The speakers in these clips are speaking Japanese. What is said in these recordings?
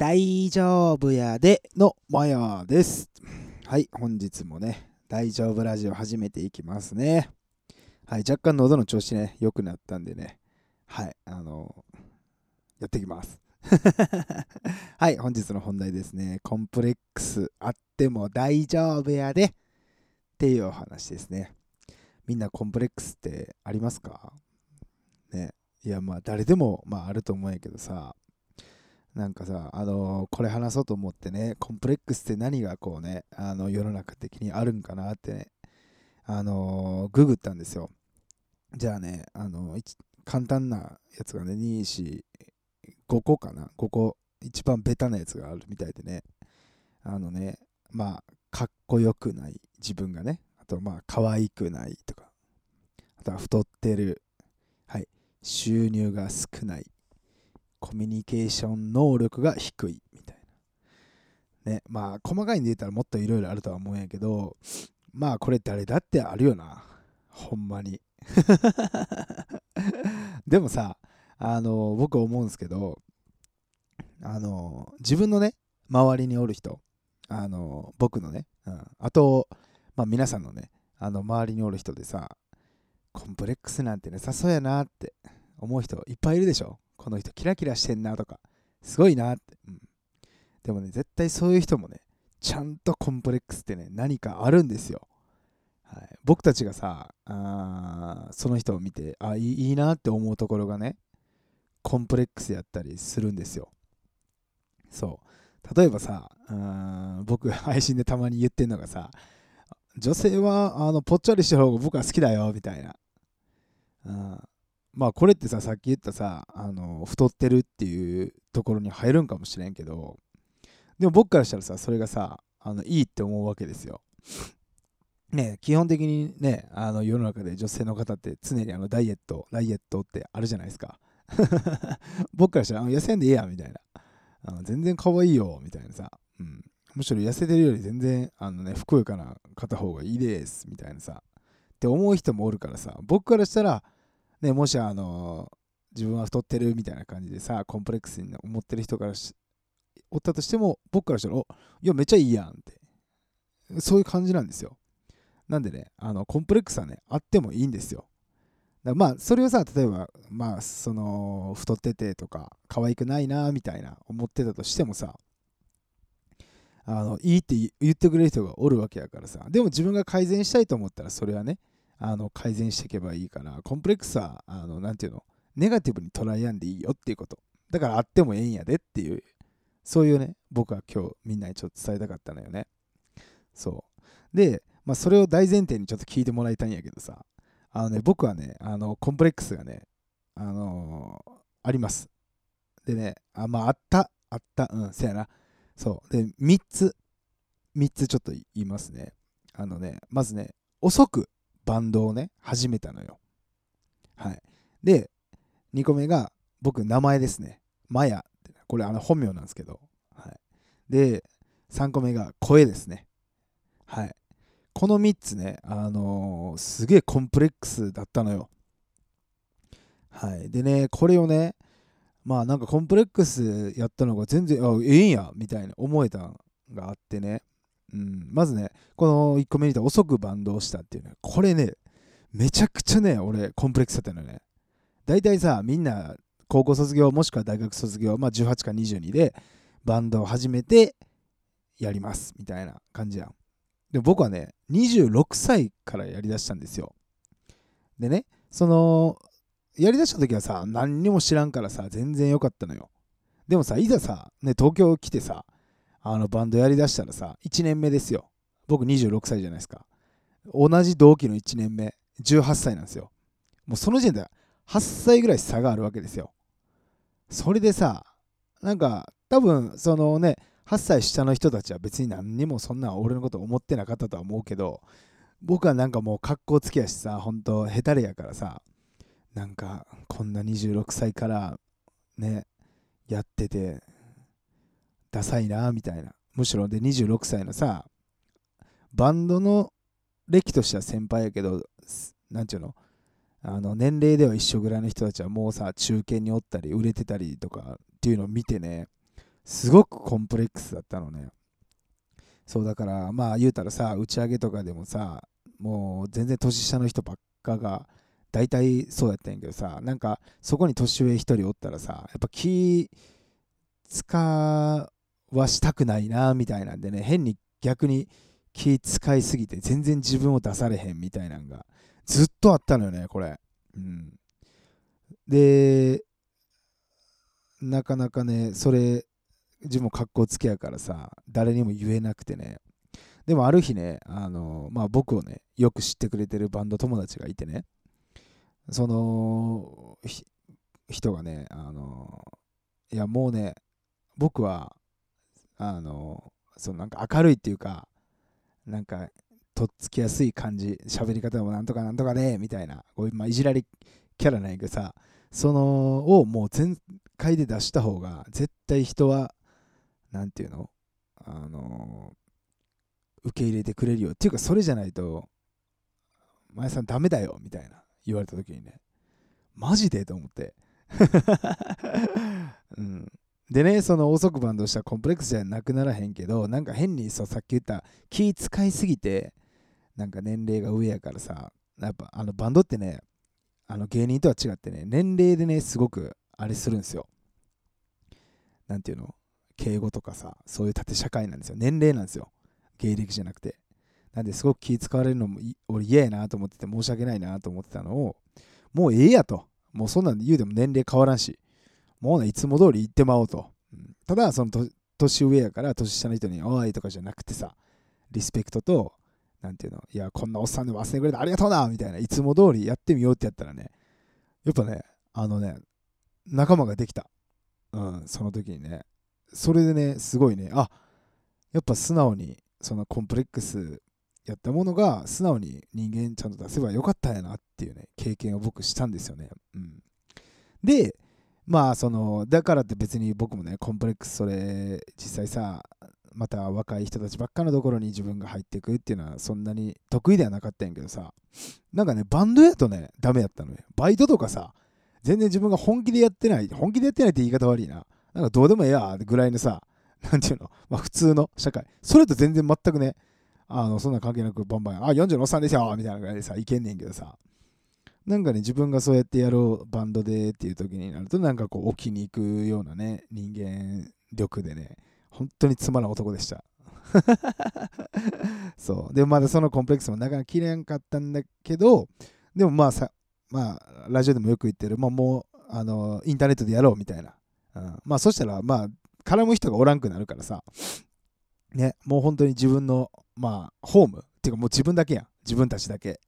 大丈夫やでのマヤです。はい、本日もね、大丈夫ラジオ始めていきますね。はい、若干喉の調子ね、良くなったんでね、はい、あのやっていきます。はい、本日の本題ですね。コンプレックスあっても大丈夫やでっていうお話ですね。みんなコンプレックスってありますか？ね。いや、まあ誰でも、まあ、あると思うんやけどさ、なんかさ、あのーこれ話そうと思ってね、コンプレックスって何がこうね、あの世の中的にあるんかなってね、あのーググったんですよ。じゃあね、あのー簡単なやつがね、2、4、5個かな、5個、一番ベタなやつがあるみたいでね、あのね、まあ、かっこよくない自分がね、あとまあ、可愛くないとか、あとは太ってる、はい、収入が少ない、コミュニケーション能力が低いみたいな。ね、まあ細かいんで言ったらもっといろいろあるとは思うんやけど、まあこれ誰だってあるよな。ほんまに。でもさ、あの、僕思うんですけど、あの、自分のね、周りにおる人、あの、僕のね、うん、あと、まあ皆さんのね、あの、周りにおる人でさ、コンプレックスなんてなさそうやなって思う人いっぱいいるでしょこの人キラキラしてんなとかすごいなって、うん、でもね絶対そういう人もねちゃんとコンプレックスってね何かあるんですよ、はい、僕たちがさあその人を見てあいいなって思うところがねコンプレックスやったりするんですよ。そう。例えばさうーん僕配信でたまに言ってんのがさ女性はあのぽっちゃりした方が僕は好きだよみたいな、うん、まあこれってささっき言ったさあの太ってるっていうところに入るんかもしれんけどでも僕からしたらさそれがさあのいいって思うわけですよ。ね基本的にねあの世の中で女性の方って常にあのダイエットダイエットってあるじゃないですか。僕からしたらあ痩せんでええやみたいな。あの全然可愛いよみたいなさ、うん、むしろ痩せてるより全然あのねふくよかな方方がいいですみたいなさ。って思う人もおるからさ。僕からしたらね、もしあの自分は太ってるみたいな感じでさコンプレックスに思ってる人からしおったとしても僕からしたらおいやめっちゃいいやんって。そういう感じなんですよ。なんでねあのコンプレックスはねあってもいいんですよ。だまあそれをさ例えばまあその太っててとか可愛くないなみたいな思ってたとしてもさあのいいって言ってくれる人がおるわけやからさ。でも自分が改善したいと思ったらそれはねあの改善していけばいいからコンプレックスはあのなていうの？ネガティブに捉えやんでいいよっていうこと。だからあってもええんやでっていうそういうね僕は今日みんなにちょっと伝えたかったのよね。そう。で、まあ、それを大前提にちょっと聞いてもらいたいんやけどさ。あのね僕はねあのコンプレックスがねあのーあります。でねあまああったあったうんせやな。そう。で3つ3つちょっと言いますね。あのねまずね遅くバンドをね、始めたのよ。はい。で、2個目が、僕、名前ですね。マヤ。これ、あの、本名なんですけど。はい。で、3個目が、声ですね。はい。この3つね、あのーすげえコンプレックスだったのよ。はい。でね、これをね、まあ、なんかコンプレックスやったのが全然、あ、ええんや、みたいな思えたんがあってね。うん、まずね、この1個目に言った遅くバンドをしたっていうね、これね、めちゃくちゃね、俺、コンプレックスだったのよね。大体さ、みんな、高校卒業、もしくは大学卒業、まあ18か22で、バンドを始めて、やります、みたいな感じやん。で、僕はね、26歳からやりだしたんですよ。でね、その、やりだした時はさ、何にも知らんからさ、全然良かったのよ。でもさ、いざさ、ね、東京来てさ、あのバンドやりだしたらさ、1年目ですよ。僕26歳じゃないですか。同じ同期の1年目、18歳なんですよ。もうその時点で8歳ぐらい差があるわけですよ。それでさ、なんか多分そのね、8歳下の人たちは別に何にもそんな俺のこと思ってなかったとは思うけど、僕はなんかもう格好つきやしさ、ほんとヘタレやからさ、なんかこんな26歳からね、やってて、ダサいなみたいな。むしろで26歳のさバンドの歴としては先輩やけどなんていうの？あの年齢では一緒ぐらいの人たちはもうさ中堅におったり売れてたりとかっていうのを見てねすごくコンプレックスだったのね。そうだからまあ言うたらさ打ち上げとかでもさもう全然年下の人ばっかが大体そうやったんやけどさなんかそこに年上1人おったらさやっぱ気使わしたくないなみたいなんでね変に逆に気使いすぎて全然自分を出されへんみたいなんがずっとあったのよねこれ、うん、でなかなかねそれ自分も格好つけやからさ誰にも言えなくてね。でもある日ねあの、まあ、僕をねよく知ってくれてるバンド友達がいてねその人がねあのいやもうね僕はあのそのなんか明るいっていうかなんかとっつきやすい感じ喋り方もなんとかなんとかねみたいなこういう、まあ、いじられキャラなんやけどさそのをもう全開で出した方が絶対人は何て言うのあの受け入れてくれるよ。っていうかそれじゃないと前さんダメだよみたいな言われた時にねマジでと思って。うん、でねその遅くバンドしたコンプレックスじゃなくならへんけどなんか変にそうさっき言った気使いすぎてなんか年齢が上やからさやっぱあのバンドってねあの芸人とは違ってね年齢でねすごくあれするんですよ。なんていうの？敬語とかさそういう縦社会なんですよ。年齢なんですよ。芸歴じゃなくて。なんですごく気使われるのも俺嫌やなと思ってて申し訳ないなと思ってたのをもうええやと。もうそんなん言うでも年齢変わらんし。もうねいつも通り言ってまおうと、ただその年上やから年下の人に「おい」とかじゃなくてさリスペクトとなんていうのいやこんなおっさんでも忘れてくれてありがとうなみたいないつも通りやってみようってやったらねやっぱねあのね仲間ができた。うんその時にねそれでね、すごいね、あやっぱ素直に、そのコンプレックスやったものが素直に人間ちゃんと出せばよかったんやなっていうね、経験を僕したんですよね。うん、で、まあその、だからって別に僕もね、コンプレックスそれ、実際さ、また若い人たちばっかのところに自分が入っていくっていうのはそんなに得意ではなかったんやけどさ、なんかね、バンドやとね、ダメやったのよ。バイトとかさ、全然自分が本気でやってない、本気でやってないって言い方悪いな。なんかどうでもええやぐらいのさ、なんていうの、まあ、普通の社会。それと全然全くね、あのそんな関係なくバンバン、あ、40のおっさんですよみたいなぐらいでさ、いけんねんけどさ、なんかね、自分がそうやってやろう、バンドでっていう時になると、なんかこう、置きに行くようなね、人間力でね、本当につまらん男でした。そう。で、まだそのコンプレックスもなかなか切れんかったんだけど、でもまあさ、まあ、ラジオでもよく言ってる、まあもう、あの、インターネットでやろうみたいな。うん、まあそしたらまあ絡む人がおらんくなるからさねもう本当に自分のまあホームっていうかもう自分だけやん自分たちだけ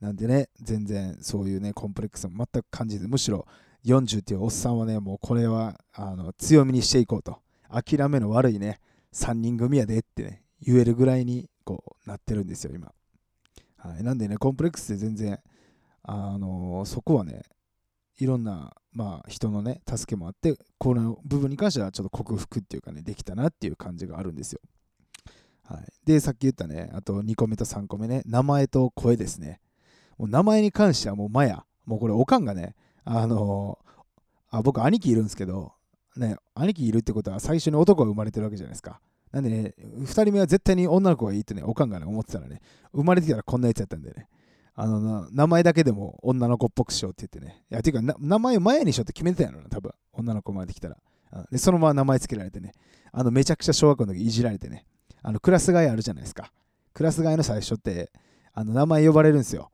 なんでね全然そういうねコンプレックスも全く感じずむしろ40っていうおっさんはねもうこれはあの強みにしていこうと諦めの悪いね3人組やでってね言えるぐらいにこうなってるんですよ今、はい、なんでねコンプレックスで全然あのそこはねいろんなまあ、人のね、助けもあって、この部分に関してはちょっと克服っていうかね、できたなっていう感じがあるんですよ。はい、で、さっき言ったね、あと2個目と3個目ね、名前と声ですね。もう名前に関してはもうマヤ、もうこれ、おかんがね、あのー、あ僕、兄貴いるんですけど、ね、兄貴いるってことは最初に男が生まれてるわけじゃないですか。なんでね、2人目は絶対に女の子がいいってね、おかんがね、思ってたらね、生まれてきたらこんなやつやったんでね、あの名前だけでも女の子っぽくしようって言ってね。いや、ていうか、名前を前にしようって決めてたやろな、多分。女の子生まれてきたら。で、そのまま名前つけられてね。あの、めちゃくちゃ小学校の時いじられてね。あの、クラス替えあるじゃないですか。クラス替えの最初って、あの、名前呼ばれるんですよ。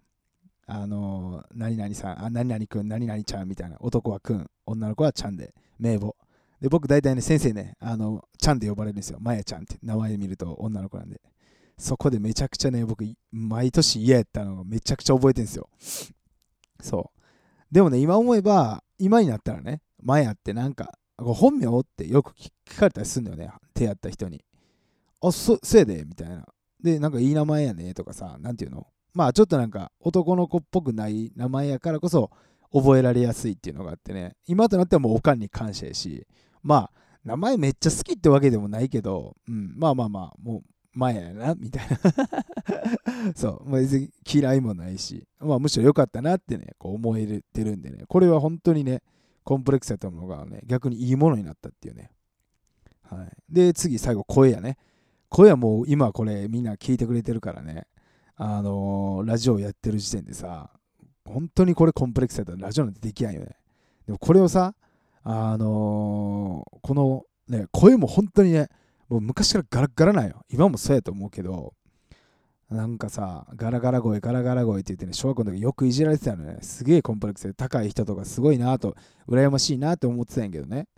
あの、何々さん、あ、何々くん、何々ちゃんみたいな。男はくん、女の子はちゃんで、名簿。で、僕大体ね、先生ね、あの、ちゃんで呼ばれるんですよ。まやちゃんって名前見ると女の子なんで。そこでめちゃくちゃね、僕、毎年嫌やったのがめちゃくちゃ覚えてるんですよ。そう。でもね、今思えば、今になったらね、前やってなんか、本名ってよく聞かれたりするんだよね、手やった人に。あ、そ、せいでみたいな。で、なんかいい名前やねとかさ、なんていうの？まあちょっとなんか男の子っぽくない名前やからこそ覚えられやすいっていうのがあってね、今となってはもうおかんに感謝やし、まあ名前めっちゃ好きってわけでもないけど、うん、まあまあまあ、もう前やな、みたいな。そう、別に嫌いもないし、まあ、むしろ良かったなってね、こう思えてるんでね、これは本当にね、コンプレックスやったものがね、逆にいいものになったっていうね、はい。で、次、最後、声やね。声はもう今これみんな聞いてくれてるからね。あのーラジオやってる時点でさ、本当にこれコンプレックスやったらラジオなんてできやんよね。でもこれをさ、あのーこのね、声も本当にね、もう昔からガラガラなんよ。今もそうやと思うけど、なんかさ、ガラガラ声、ガラガラ声って言ってね、小学校の時よくいじられてたのね。すげえコンプレックスで高い人とかすごいなと、羨ましいなって思ってたんやけどね。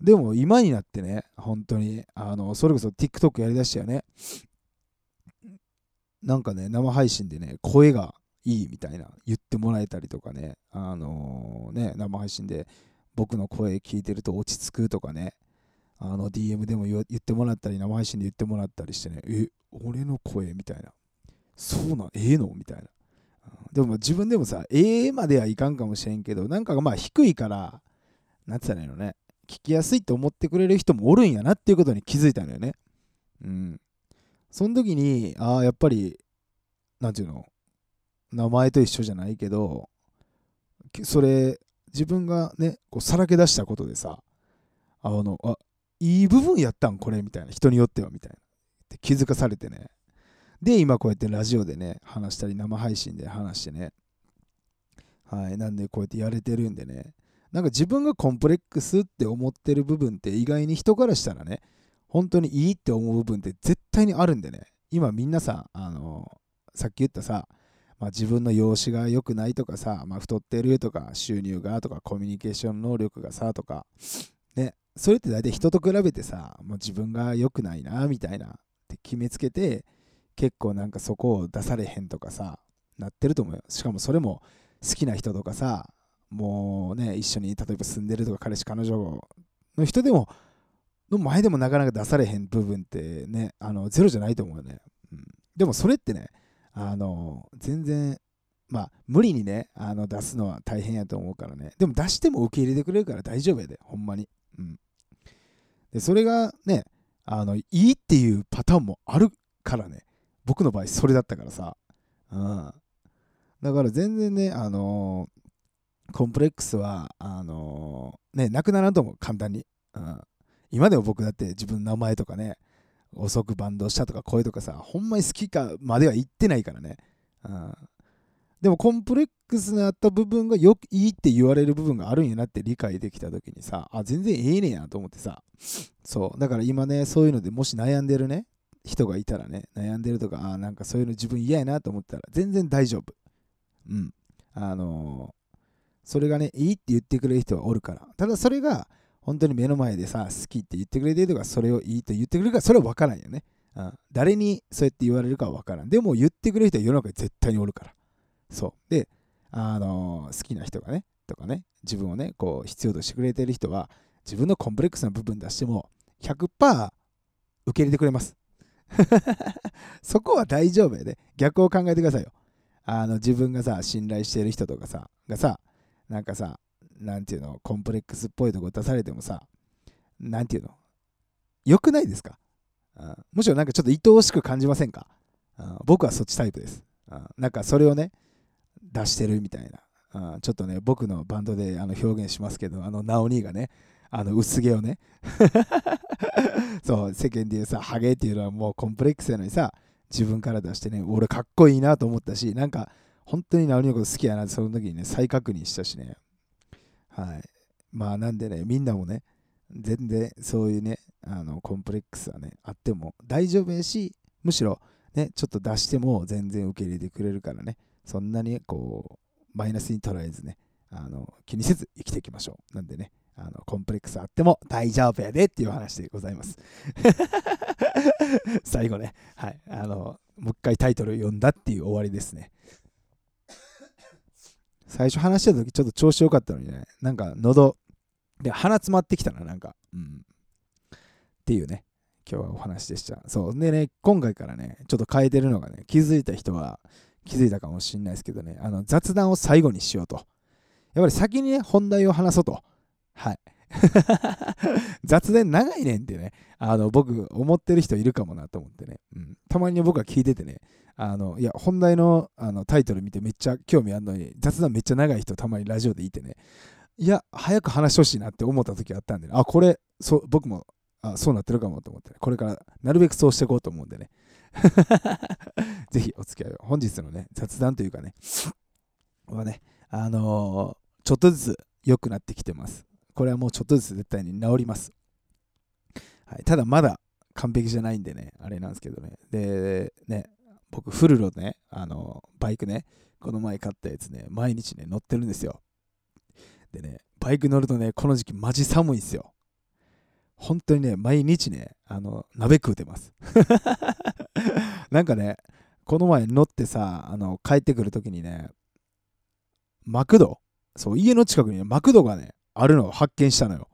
でも今になってね、本当に、あの、それこそ TikTok やりだしたよね。なんかね、生配信でね、声がいいみたいな言ってもらえたりとかね、あのね、生配信で僕の声聞いてると落ち着くとかね、あの DM でも言ってもらったり、生配信で言ってもらったりしてね、え、俺の声みたいな。そうなん、ええのみたいな。でも自分でもさ、ええまではいかんかもしれんけど、なんかまあ低いから、なんつったらいいのね、聞きやすいと思ってくれる人もおるんやなっていうことに気づいたのよね。うん。その時に、ああ、やっぱり、なんていうの、名前と一緒じゃないけど、それ、自分がね、こうさらけ出したことでさ、あの、あ、いい部分やったんこれみたいな、人によってはみたいな。って気づかされてね。で、今こうやってラジオでね、話したり、生配信で話してね。はい。なんでこうやってやれてるんでね。なんか自分がコンプレックスって思ってる部分って意外に人からしたらね、本当にいいって思う部分って絶対にあるんでね。今みんなさ、あのさっき言ったさ、まあ、自分の容姿が良くないとかさ、まあ、太ってるとか収入がとかコミュニケーション能力がさとかねそれって大体人と比べてさもう自分が良くないなみたいなって決めつけて結構なんかそこを出されへんとかさなってると思うよしかもそれも好きな人とかさもうね一緒に例えば住んでるとか彼氏彼女の人でもの前でもなかなか出されへん部分ってねあのゼロじゃないと思うよね、うん、でもそれってねあの全然まあ無理にねあの出すのは大変やと思うからね。でも出しても受け入れてくれるから大丈夫やでほんまに、うん、でそれがねあのいいっていうパターンもあるからね。僕の場合それだったからさ、うん、だから全然ねあのコンプレックスはあのねなくならんと思う。簡単に、うん、今でも僕だって自分の名前とかね遅くバンドしたとか声とかさほんまに好きかまでは言ってないからね、うん、でもコンプレックスにあった部分がよくいいって言われる部分があるんやなって理解できた時にさあ全然ええねやと思ってさ。そう。だから今ねそういうのでもし悩んでるね人がいたらね悩んでるとかあなんかそういうの自分嫌やなと思ったら全然大丈夫。うん。あのーそれがねいいって言ってくれる人はおるから。ただそれが本当に目の前でさ好きって言ってくれてるとかそれをいいと言ってくれるかそれは分からんよね、誰にそうやって言われるかは分からん。でも言ってくれる人は世の中に絶対におるから。そう。であの好きな人がねとかね自分をねこう必要としてくれてる人は自分のコンプレックスな部分出しても100%受け入れてくれます。そこは大丈夫やで。逆を考えてくださいよ。あの自分がさ信頼してる人とかさがさなんかさなんていうのコンプレックスっぽいとこ出されてもさなんていうの？良くないですか、うんむしろなんかちょっと愛おしく感じませんか、うん僕はそっちタイプです、うんなんかそれをね出してるみたいな、うんちょっとね僕のバンドであの表現しますけどあのナオニーがねあの薄毛をね そう世間で言うさハゲっていうのはもうコンプレックスやのにさ自分から出してね俺かっこいいなと思ったしなんか本当にナオニーのこと好きやなってその時にね再確認したしね。はい。まあなんでねみんなもね全然そういうねあのコンプレックスはねあっても大丈夫やしむしろねちょっと出しても全然受け入れてくれるからねそんなにこうマイナスに捉えずねあの気にせず生きていきましょう。なんでねあのコンプレックスあっても大丈夫やでっていう話でございます。最後ねはい。あのもう一回タイトル読んだっていう終わりですね。最初話した時ちょっと調子良かったのにね。なんか喉で鼻詰まってきたななんか。うん。っていうね。今日はお話でした。そう。でね今回からねちょっと変えてるのがね気づいた人は気づいたかもしんないですけどね。あの雑談を最後にしようと。やっぱり先にね本題を話そうと。はい。雑談長いねんってねあの僕思ってる人いるかもなと思ってね、うん、たまに僕は聞いててねあのいや本題のあのタイトル見てめっちゃ興味あるのに雑談めっちゃ長い人たまにラジオでいてねいや早く話してほしいなって思った時あったんで、ね、あこれそ僕もあ、そうなってるかもと思って、ね、これからなるべくそうしていこうと思うんでね。ぜひお付き合いを。本日のね、雑談というかね、はね、あのー、ちょっとずつ良くなってきてます。これはもうちょっとずつ絶対に治ります。はい、ただまだ完璧じゃないんでね、あれなんですけどね。で、ね、僕、フルロね、あの、バイクね、この前買ったやつね、毎日ね、乗ってるんですよ。でね、バイク乗るとね、この時期マジ寒いんですよ。本当にね、毎日ね、あの、鍋食うてます。なんかね、この前乗ってさ、あの、帰ってくるときにね、マクド？そう、家の近くにね、マクドがね、あるのを発見したのよ。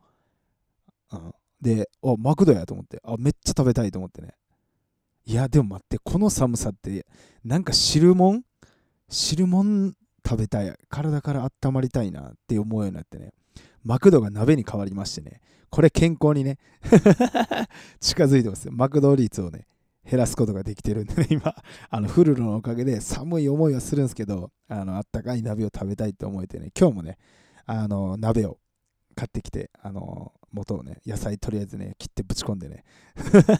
うん、で、あ、マクドやと思って、あ、めっちゃ食べたいと思ってね。いや、でも待って、この寒さって、なんか汁もん汁もん食べたい。体から温まりたいなって思うようになってね。マクドが鍋に変わりましてね。これ健康にね 近づいてますよ。マクド率をね、減らすことができてるんでね、今、あのフルルのおかげで寒い思いはするんですけど、あのあったかい鍋を食べたいと思えてね、今日もね、あの鍋を買ってきて、あの元をね、野菜とりあえずね、切ってぶち込んでね。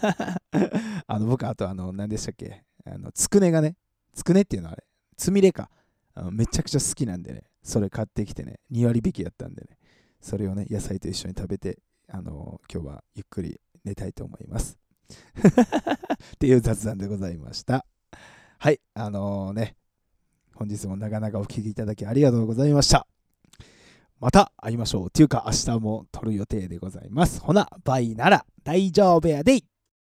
あの僕、あと、あの、何でしたっけ、あのつくねがね、つくねっていうのはあれ、つみれかあの。めちゃくちゃ好きなんでね、それ買ってきてね、2割引きやったんでね、それをね、野菜と一緒に食べて、あの今日はゆっくり寝たいと思います。っていう雑談でございました。はい、あのー、ね、本日もなかなかお聴きいただきありがとうございました。また会いましょう。ていうか明日も撮る予定でございます。ほな、バイなら大丈夫やで